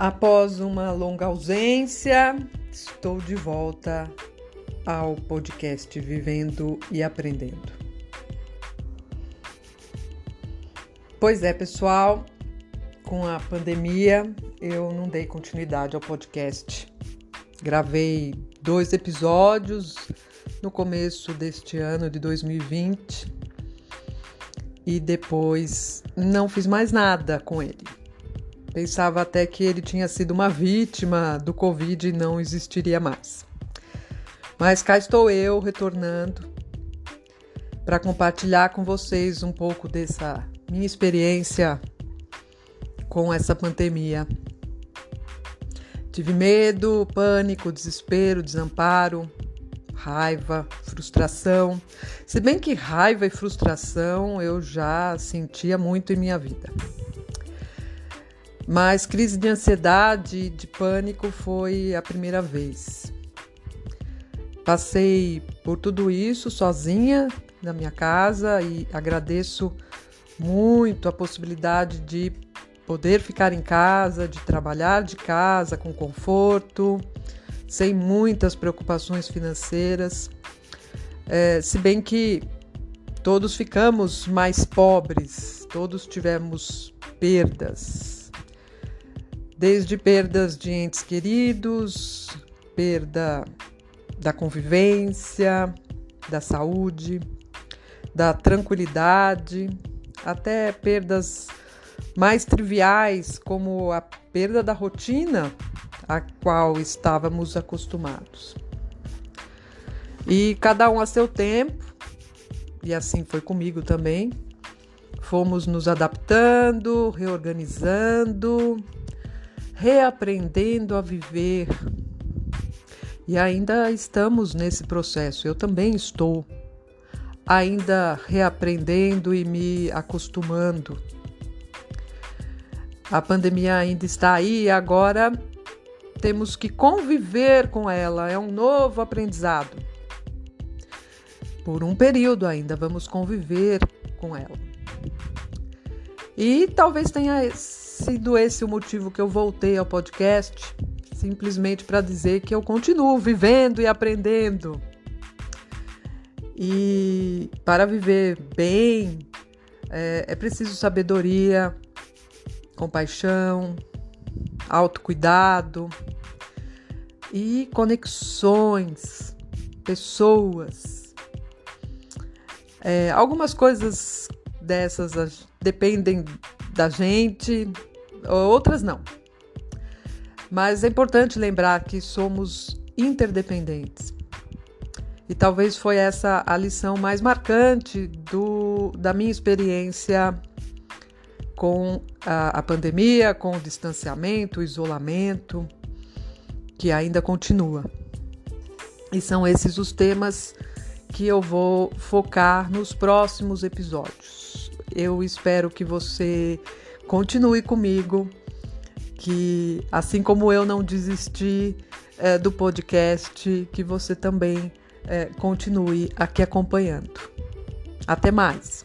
Após uma longa ausência, estou de volta ao podcast Vivendo e Aprendendo. Pois é, pessoal, com a pandemia eu não dei continuidade ao podcast. Gravei dois episódios no começo deste ano de 2020 e depois não fiz mais nada com ele. Pensava até que ele tinha sido uma vítima do Covid e não existiria mais. Mas cá estou eu retornando para compartilhar com vocês um pouco dessa minha experiência com essa pandemia. Tive medo, pânico, desespero, desamparo, raiva, frustração. Se bem que raiva e frustração eu já sentia muito em minha vida. Mas crise de ansiedade de pânico foi a primeira vez. Passei por tudo isso sozinha na minha casa e agradeço muito a possibilidade de poder ficar em casa, de trabalhar de casa com conforto, sem muitas preocupações financeiras. É, se bem que todos ficamos mais pobres, todos tivemos perdas desde perdas de entes queridos, perda da convivência, da saúde, da tranquilidade, até perdas mais triviais, como a perda da rotina a qual estávamos acostumados. E cada um a seu tempo, e assim foi comigo também, fomos nos adaptando, reorganizando, reaprendendo a viver. E ainda estamos nesse processo, eu também estou ainda reaprendendo e me acostumando. A pandemia ainda está aí e agora temos que conviver com ela, é um novo aprendizado. Por um período ainda vamos conviver com ela. E talvez tenha sido esse o motivo que eu voltei ao podcast, simplesmente para dizer que eu continuo vivendo e aprendendo. E para viver bem, é, é preciso sabedoria, compaixão, autocuidado e conexões, pessoas. É, algumas coisas dessas dependem da gente, outras não. Mas é importante lembrar que somos interdependentes. E talvez foi essa a lição mais marcante do, da minha experiência com a, a pandemia, com o distanciamento, o isolamento, que ainda continua. E são esses os temas que eu vou focar nos próximos episódios. Eu espero que você continue comigo, que assim como eu não desisti é, do podcast, que você também é, continue aqui acompanhando. Até mais!